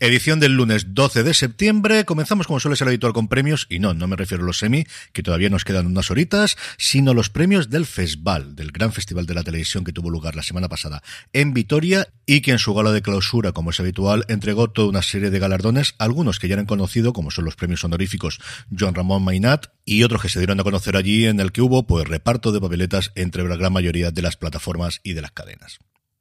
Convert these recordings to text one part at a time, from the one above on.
Edición del lunes 12 de septiembre. Comenzamos como suele ser habitual con premios, y no, no me refiero a los semi, que todavía nos quedan unas horitas, sino los premios del FESBAL, del gran festival de la televisión que tuvo lugar la semana pasada en Vitoria y que en su gala de clausura, como es habitual, entregó toda una serie de galardones, algunos que ya han conocido, como son los premios honoríficos John Ramón Mainat, y otros que se dieron a conocer allí en el que hubo pues reparto de papeletas entre la gran mayoría de las plataformas y de las cadenas.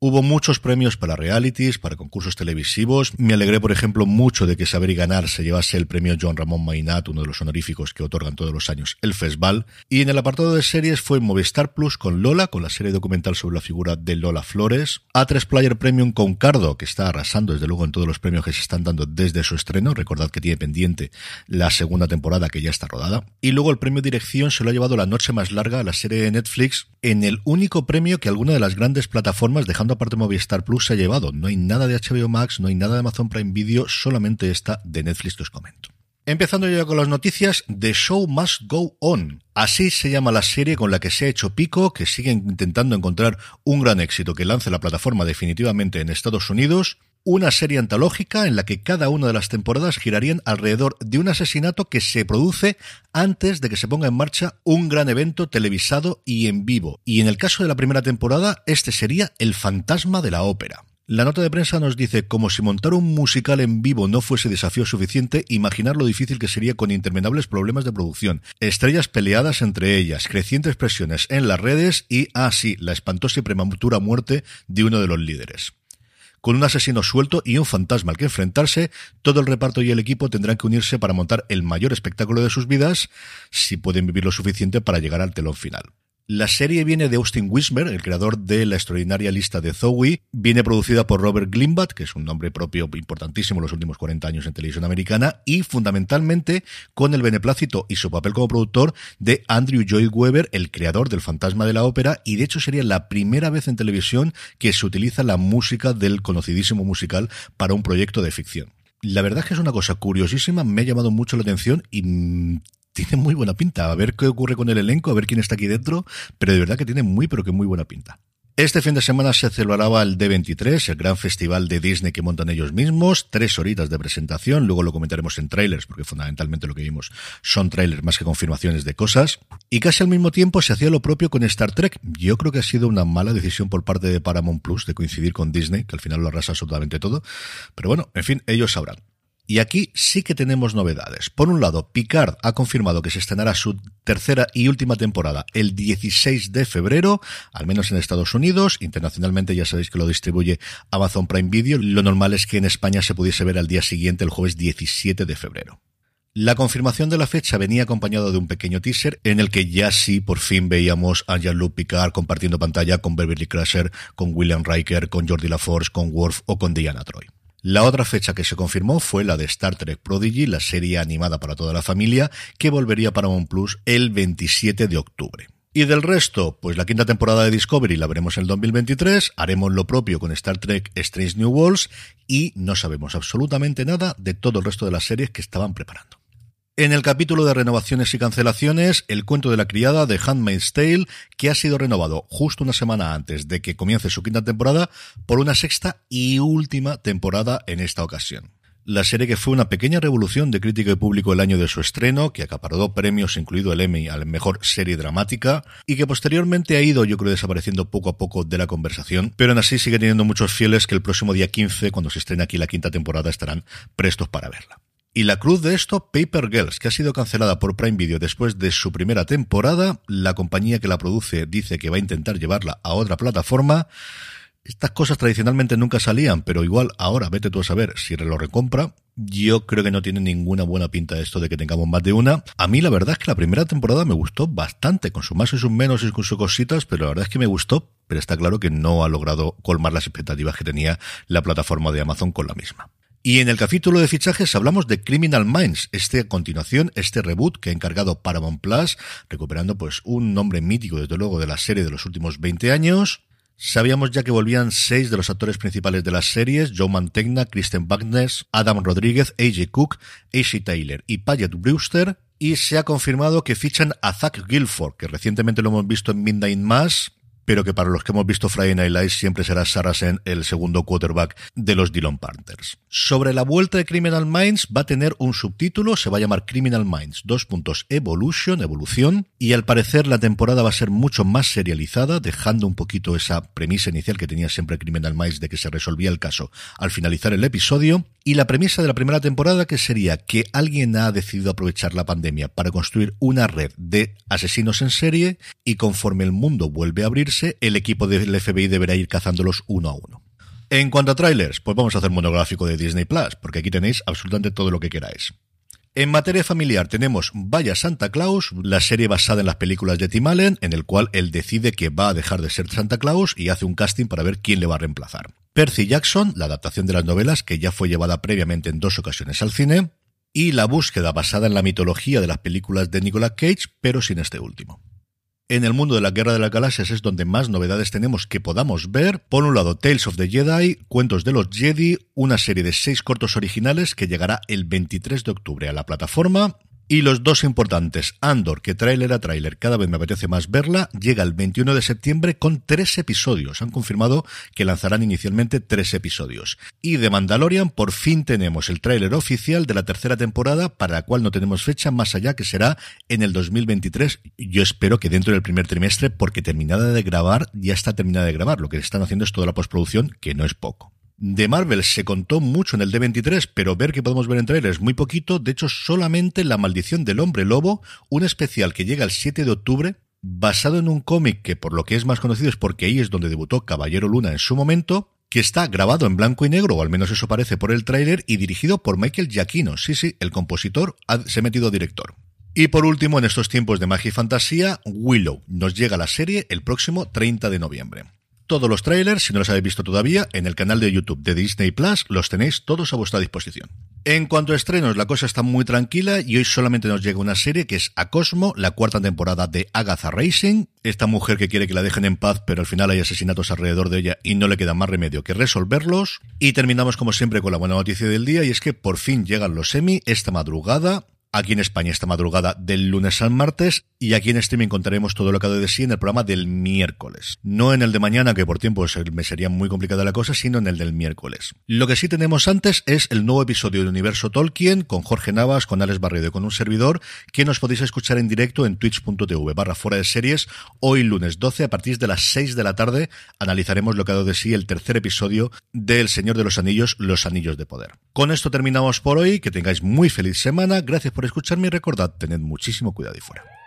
Hubo muchos premios para realities, para concursos televisivos. Me alegré, por ejemplo, mucho de que Saber y Ganar se llevase el premio John Ramón Mainat, uno de los honoríficos que otorgan todos los años el FESBAL. Y en el apartado de series fue Movistar Plus con Lola, con la serie documental sobre la figura de Lola Flores. A3 Player Premium con Cardo, que está arrasando desde luego en todos los premios que se están dando desde su estreno. Recordad que tiene pendiente la segunda temporada que ya está rodada. Y luego el premio Dirección se lo ha llevado la noche más larga a la serie de Netflix en el único premio que alguna de las grandes plataformas, dejando aparte Movistar Plus, se ha llevado. No hay nada de HBO Max, no hay nada de Amazon Prime Video, solamente esta de Netflix que os comento. Empezando ya con las noticias, The Show Must Go On. Así se llama la serie con la que se ha hecho pico, que siguen intentando encontrar un gran éxito que lance la plataforma definitivamente en Estados Unidos una serie antológica en la que cada una de las temporadas girarían alrededor de un asesinato que se produce antes de que se ponga en marcha un gran evento televisado y en vivo. Y en el caso de la primera temporada, este sería El fantasma de la ópera. La nota de prensa nos dice, como si montar un musical en vivo no fuese desafío suficiente, imaginar lo difícil que sería con interminables problemas de producción, estrellas peleadas entre ellas, crecientes presiones en las redes y, ah sí, la espantosa y prematura muerte de uno de los líderes. Con un asesino suelto y un fantasma al que enfrentarse, todo el reparto y el equipo tendrán que unirse para montar el mayor espectáculo de sus vidas, si pueden vivir lo suficiente para llegar al telón final. La serie viene de Austin Wismer, el creador de la extraordinaria lista de Zoe. Viene producida por Robert Glimbat, que es un nombre propio importantísimo en los últimos 40 años en televisión americana, y fundamentalmente con el beneplácito y su papel como productor de Andrew Lloyd Webber, el creador del Fantasma de la Ópera, y de hecho sería la primera vez en televisión que se utiliza la música del conocidísimo musical para un proyecto de ficción. La verdad es que es una cosa curiosísima, me ha llamado mucho la atención y mm, tiene muy buena pinta. A ver qué ocurre con el elenco, a ver quién está aquí dentro, pero de verdad que tiene muy, pero que muy buena pinta. Este fin de semana se celebraba el D23, el gran festival de Disney que montan ellos mismos, tres horitas de presentación, luego lo comentaremos en trailers, porque fundamentalmente lo que vimos son trailers más que confirmaciones de cosas, y casi al mismo tiempo se hacía lo propio con Star Trek. Yo creo que ha sido una mala decisión por parte de Paramount Plus de coincidir con Disney, que al final lo arrasa absolutamente todo, pero bueno, en fin, ellos sabrán. Y aquí sí que tenemos novedades. Por un lado, Picard ha confirmado que se estrenará su tercera y última temporada el 16 de febrero, al menos en Estados Unidos. Internacionalmente ya sabéis que lo distribuye Amazon Prime Video. Lo normal es que en España se pudiese ver al día siguiente, el jueves 17 de febrero. La confirmación de la fecha venía acompañado de un pequeño teaser en el que ya sí por fin veíamos a Jean-Luc Picard compartiendo pantalla con Beverly Crusher, con William Riker, con Jordi LaForce, con Worf o con Diana Troy. La otra fecha que se confirmó fue la de Star Trek Prodigy, la serie animada para toda la familia, que volvería para One Plus el 27 de octubre. Y del resto, pues la quinta temporada de Discovery la veremos en el 2023, haremos lo propio con Star Trek Strange New Worlds y no sabemos absolutamente nada de todo el resto de las series que estaban preparando. En el capítulo de renovaciones y cancelaciones, el cuento de la criada de Handmaid's Tale, que ha sido renovado justo una semana antes de que comience su quinta temporada por una sexta y última temporada en esta ocasión. La serie que fue una pequeña revolución de crítica y público el año de su estreno, que acaparó premios, incluido el Emmy a la mejor serie dramática, y que posteriormente ha ido, yo creo, desapareciendo poco a poco de la conversación, pero aún así sigue teniendo muchos fieles que el próximo día 15, cuando se estrene aquí la quinta temporada, estarán prestos para verla. Y la cruz de esto, Paper Girls, que ha sido cancelada por Prime Video después de su primera temporada. La compañía que la produce dice que va a intentar llevarla a otra plataforma. Estas cosas tradicionalmente nunca salían, pero igual ahora vete tú a saber si lo recompra. Yo creo que no tiene ninguna buena pinta esto de que tengamos más de una. A mí la verdad es que la primera temporada me gustó bastante, con sus más y sus menos y con sus cositas, pero la verdad es que me gustó, pero está claro que no ha logrado colmar las expectativas que tenía la plataforma de Amazon con la misma. Y en el capítulo de fichajes hablamos de Criminal Minds, este a continuación, este reboot que ha encargado Paramount Plus, recuperando pues un nombre mítico desde luego de la serie de los últimos 20 años, Sabíamos ya que volvían seis de los actores principales de las series, Joe Mantegna, Kristen Bagnes, Adam Rodríguez, AJ Cook, AC Taylor y Paget Brewster, y se ha confirmado que fichan a Zach Guilford, que recientemente lo hemos visto en Midnight Mass, pero que para los que hemos visto Friday Night Lights siempre será Saracen el segundo quarterback de los Dillon Panthers. Sobre la vuelta de Criminal Minds va a tener un subtítulo, se va a llamar Criminal Minds, dos puntos Evolution, evolución, y al parecer la temporada va a ser mucho más serializada, dejando un poquito esa premisa inicial que tenía siempre Criminal Minds de que se resolvía el caso al finalizar el episodio, y la premisa de la primera temporada que sería que alguien ha decidido aprovechar la pandemia para construir una red de asesinos en serie y conforme el mundo vuelve a abrirse, el equipo del FBI deberá ir cazándolos uno a uno. En cuanto a trailers, pues vamos a hacer monográfico de Disney Plus, porque aquí tenéis absolutamente todo lo que queráis. En materia familiar tenemos Vaya Santa Claus, la serie basada en las películas de Tim Allen, en el cual él decide que va a dejar de ser Santa Claus y hace un casting para ver quién le va a reemplazar. Percy Jackson, la adaptación de las novelas que ya fue llevada previamente en dos ocasiones al cine, y la búsqueda basada en la mitología de las películas de Nicolas Cage, pero sin este último. En el mundo de la Guerra de las Galaxias es donde más novedades tenemos que podamos ver. Por un lado, Tales of the Jedi, Cuentos de los Jedi, una serie de seis cortos originales que llegará el 23 de octubre a la plataforma. Y los dos importantes, Andor, que tráiler a tráiler, cada vez me apetece más verla, llega el 21 de septiembre con tres episodios. Han confirmado que lanzarán inicialmente tres episodios. Y de Mandalorian, por fin tenemos el tráiler oficial de la tercera temporada, para la cual no tenemos fecha más allá que será en el 2023. Yo espero que dentro del primer trimestre, porque terminada de grabar, ya está terminada de grabar. Lo que están haciendo es toda la postproducción, que no es poco. De Marvel se contó mucho en el D23, pero ver que podemos ver en trailers muy poquito. De hecho, solamente La Maldición del Hombre Lobo, un especial que llega el 7 de octubre, basado en un cómic que por lo que es más conocido es porque ahí es donde debutó Caballero Luna en su momento, que está grabado en blanco y negro, o al menos eso parece por el tráiler, y dirigido por Michael Giacchino. Sí, sí, el compositor se ha metido director. Y por último, en estos tiempos de magia y fantasía, Willow. Nos llega la serie el próximo 30 de noviembre. Todos los trailers, si no los habéis visto todavía, en el canal de YouTube de Disney Plus los tenéis todos a vuestra disposición. En cuanto a estrenos, la cosa está muy tranquila y hoy solamente nos llega una serie que es A Cosmo, la cuarta temporada de Agatha Racing. Esta mujer que quiere que la dejen en paz, pero al final hay asesinatos alrededor de ella y no le queda más remedio que resolverlos. Y terminamos como siempre con la buena noticia del día y es que por fin llegan los semi esta madrugada aquí en España esta madrugada del lunes al martes y aquí en streaming contaremos todo lo que ha de sí en el programa del miércoles. No en el de mañana, que por tiempo me sería muy complicada la cosa, sino en el del miércoles. Lo que sí tenemos antes es el nuevo episodio de Universo Tolkien con Jorge Navas, con Alex Barredo y con un servidor que nos podéis escuchar en directo en twitch.tv barra fuera de series hoy lunes 12 a partir de las 6 de la tarde analizaremos lo que ha dado de sí el tercer episodio del Señor de los Anillos, Los Anillos de Poder. Con esto terminamos por hoy, que tengáis muy feliz semana, gracias por escucharme y recordad, tened muchísimo cuidado y fuera.